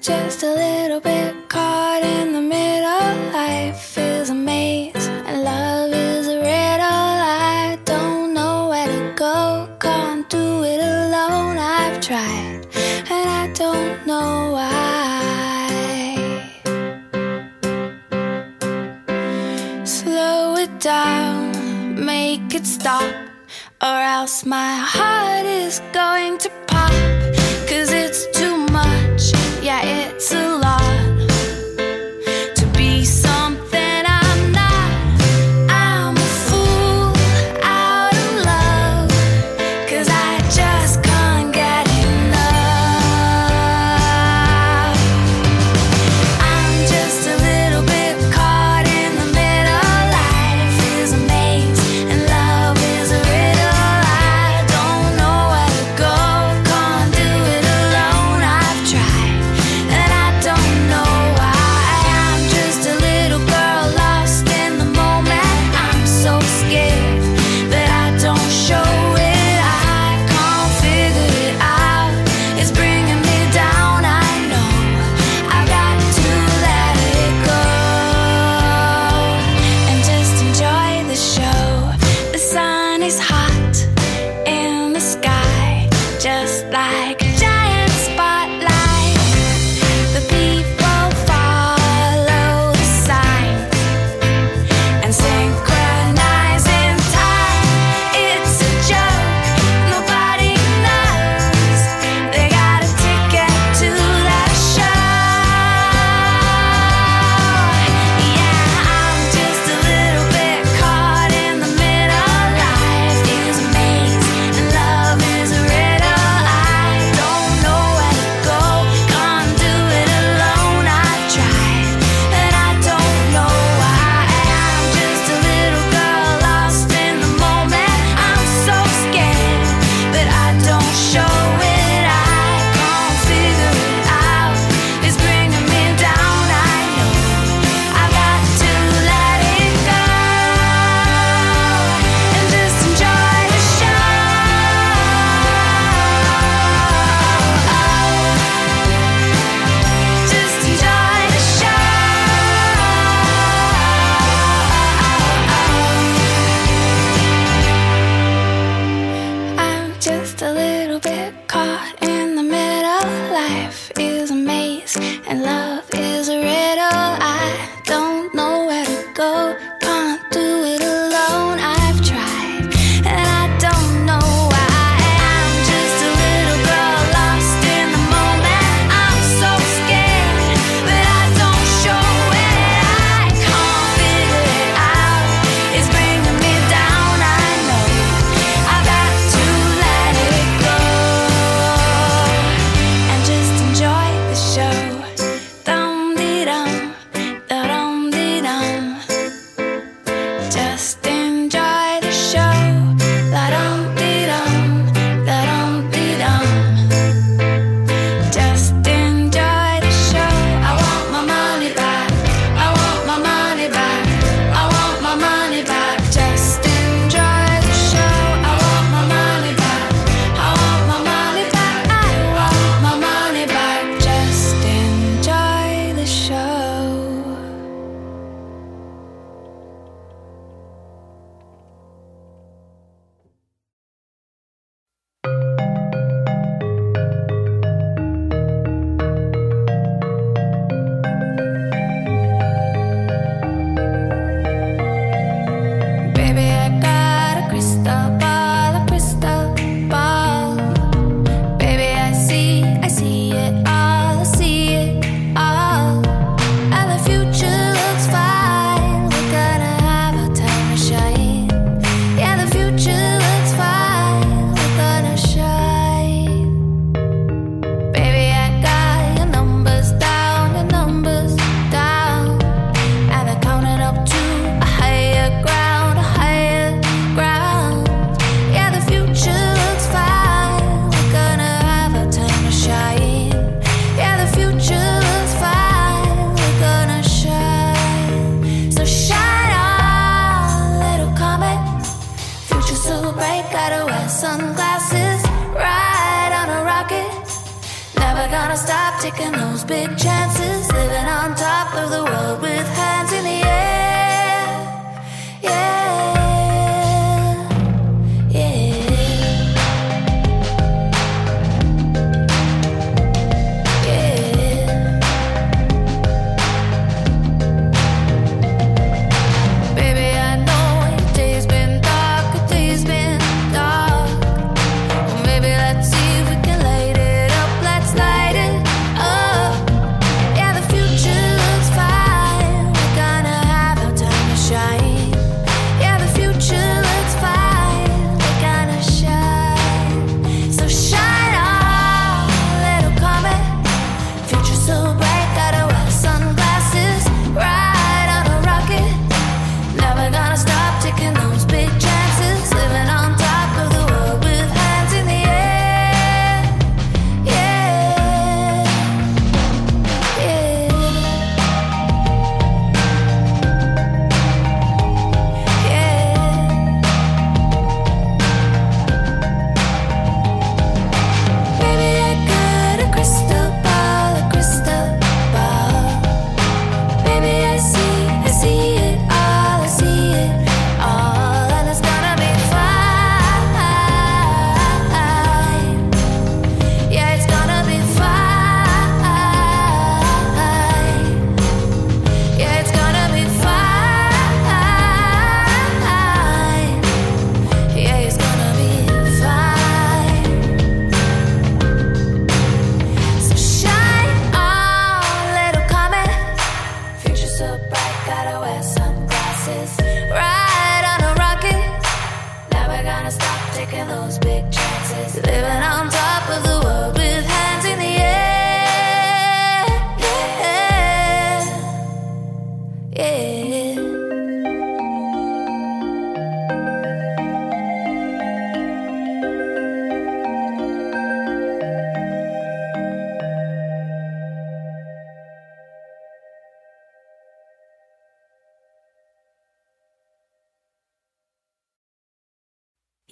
just a little bit caught in the middle. Life is a maze and love is a riddle. I don't know where to go, can't do it alone. I've tried and I don't know why. Slow it down, make it stop, or else my heart is going to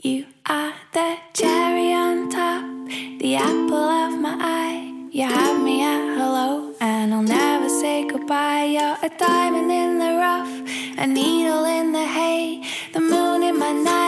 You are the cherry on top, the apple of my eye. You have me at hello, and I'll never say goodbye. You're a diamond in the rough, a needle in the hay, the moon in my night.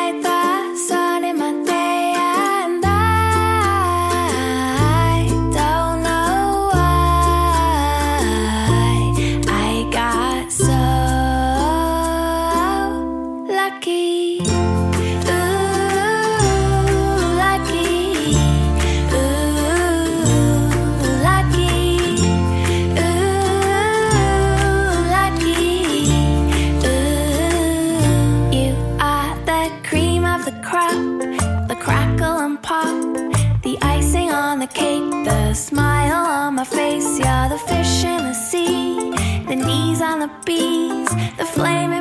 face, you're the fish in the sea, the knees on the bees, the flame.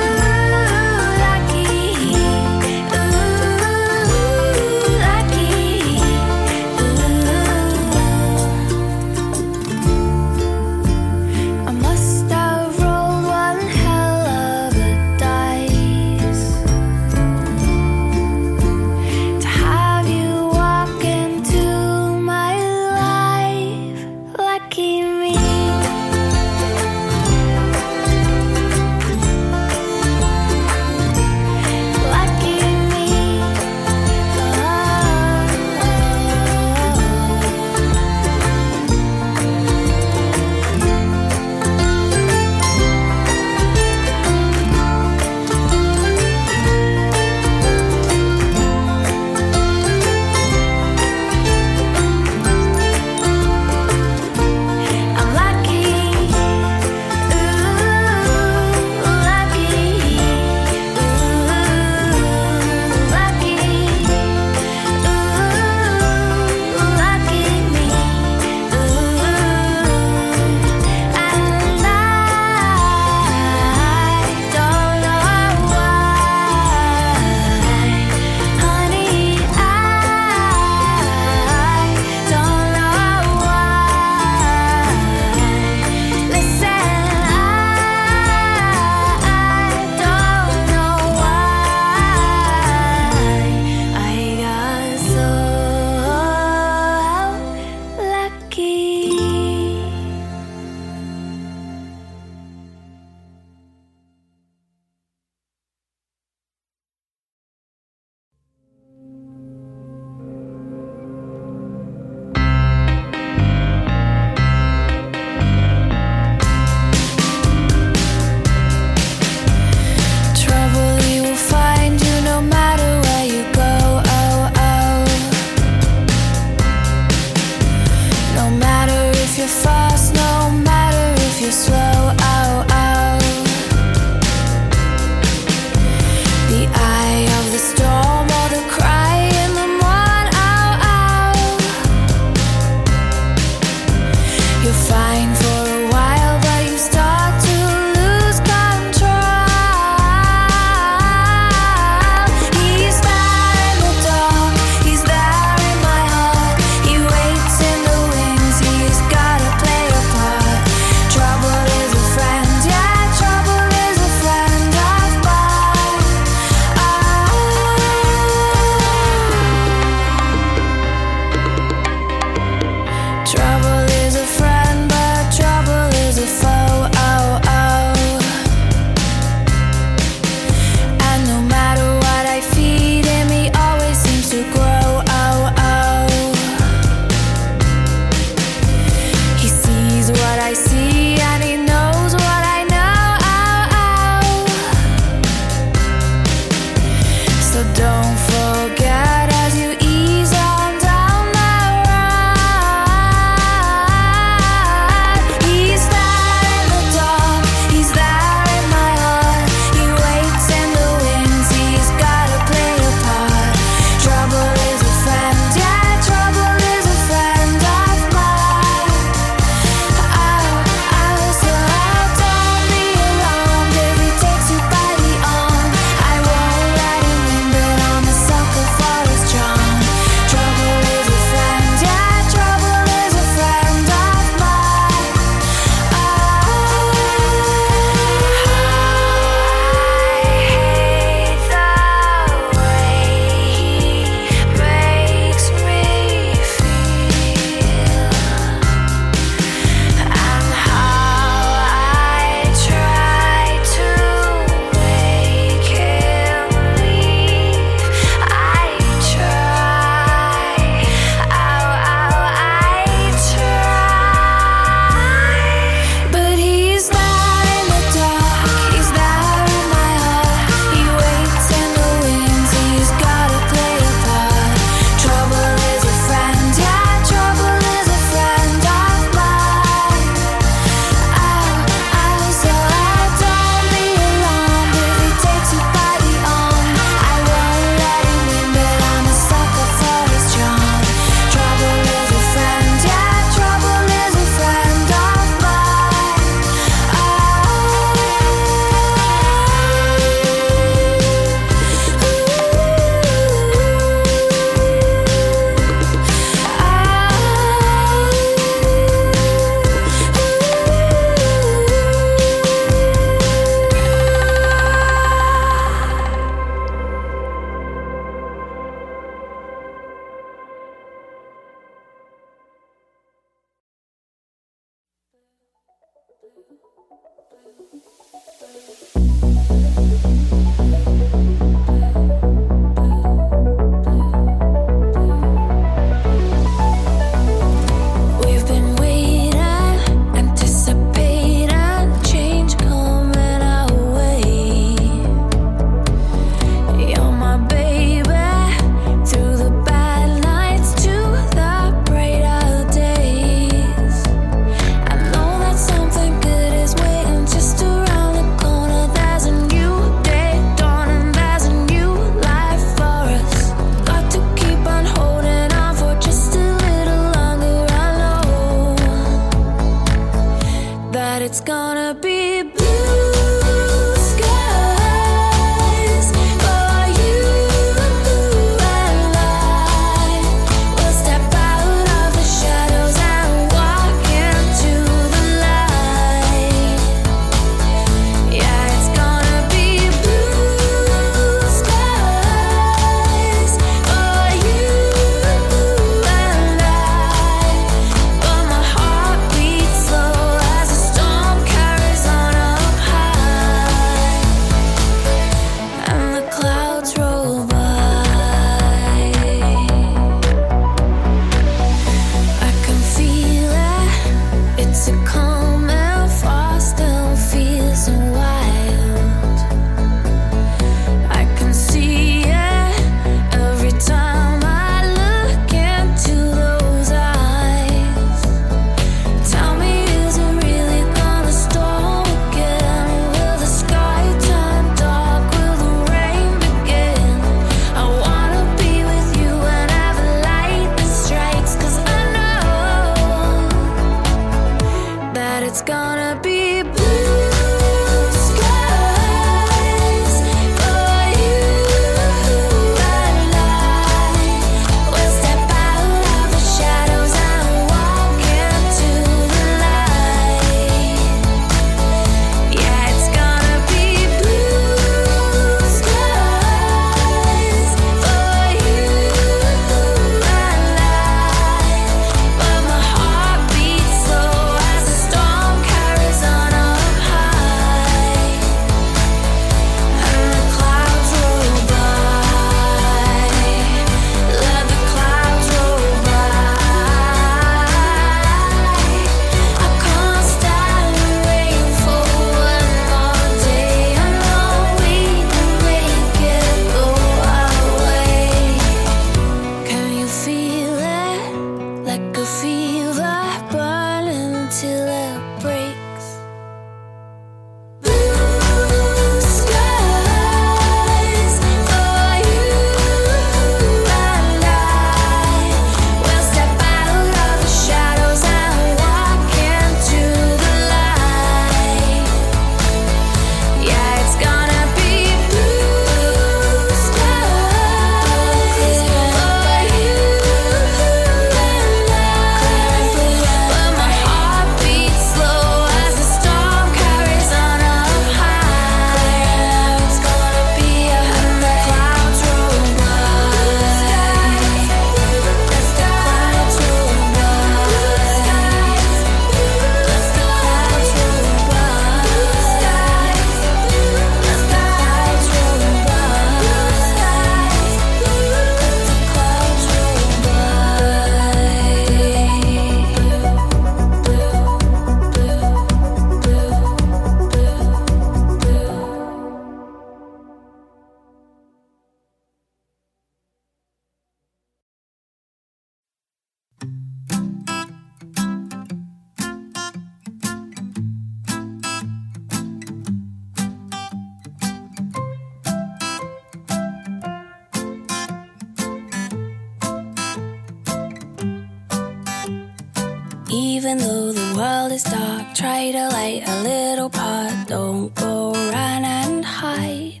Even though the world is dark, try to light a little part. Don't go run and hide.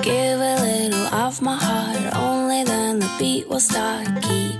Give a little of my heart, only then the beat will start. Keep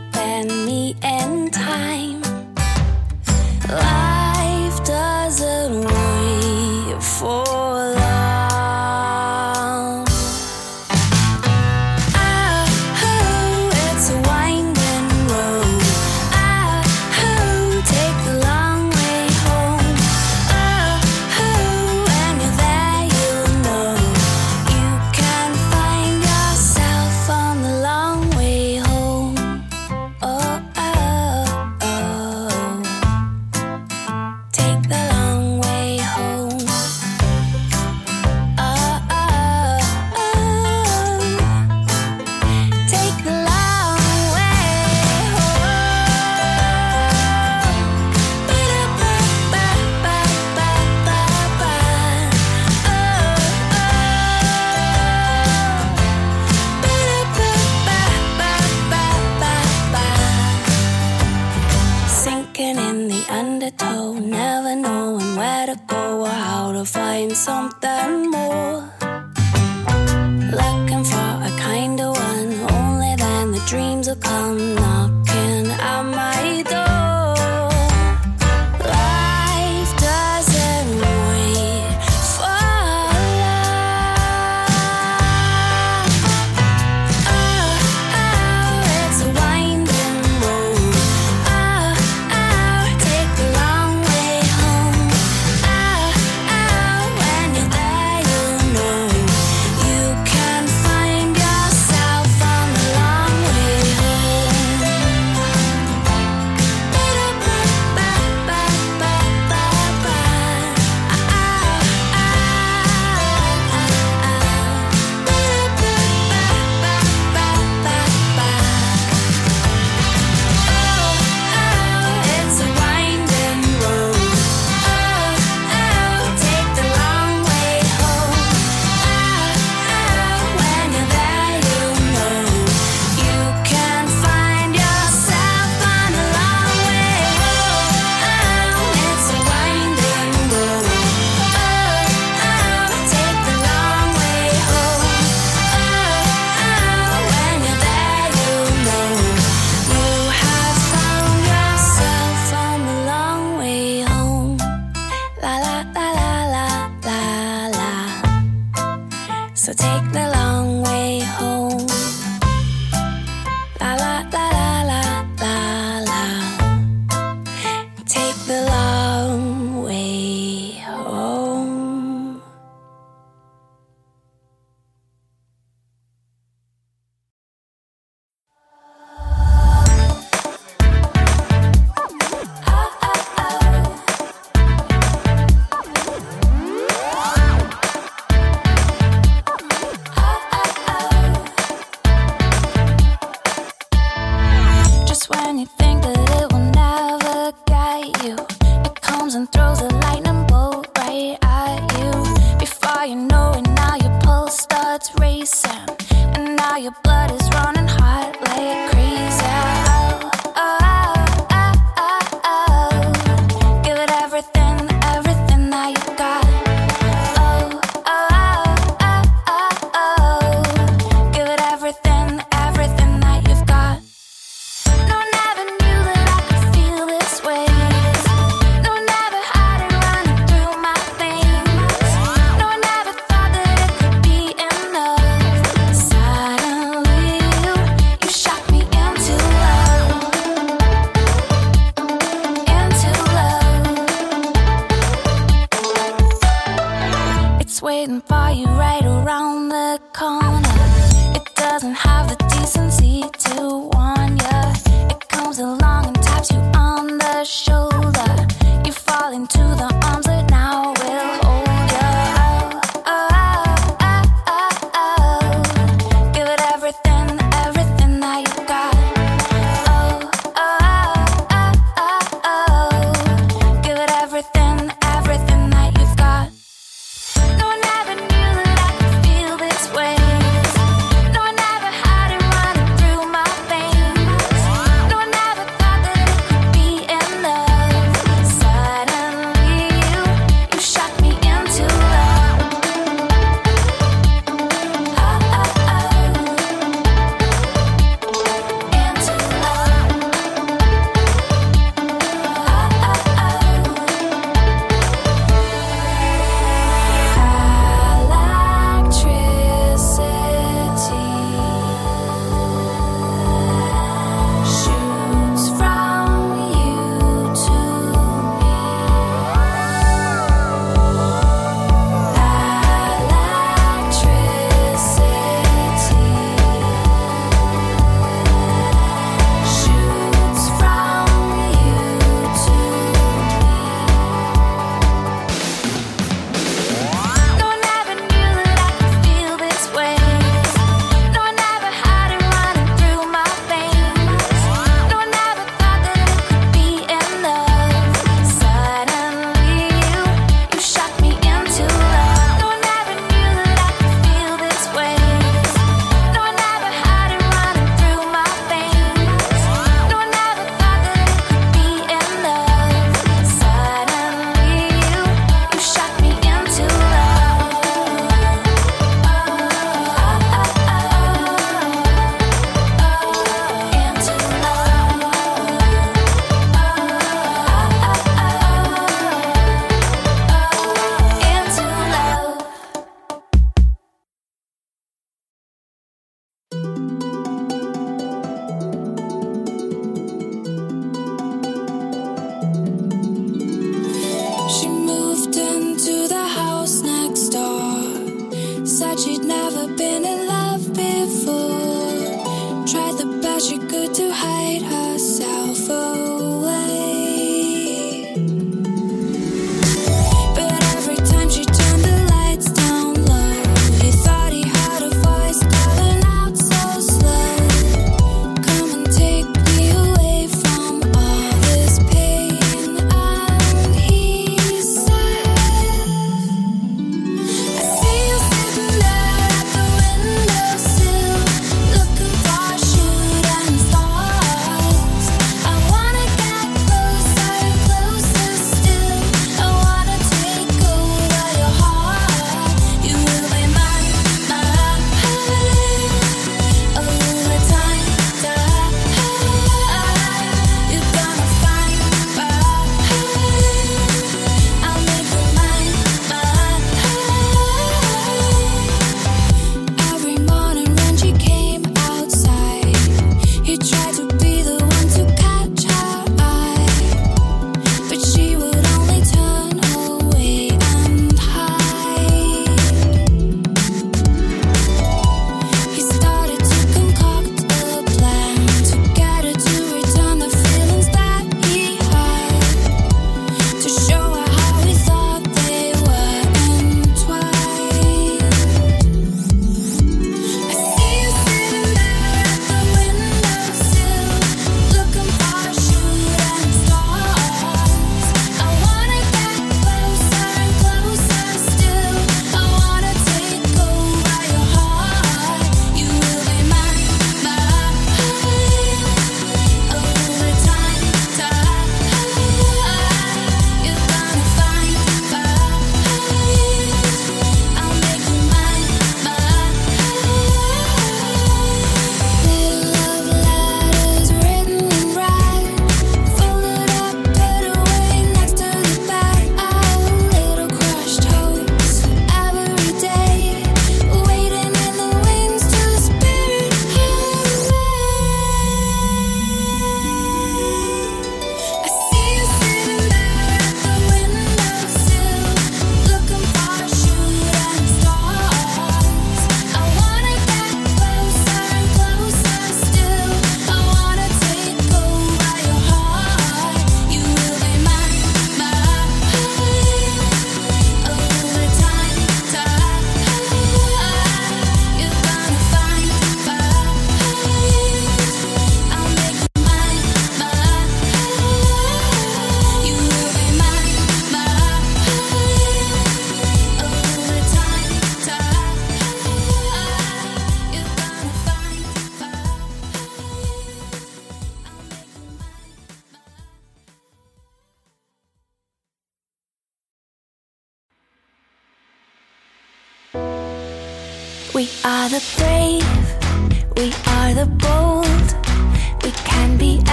So take the long way.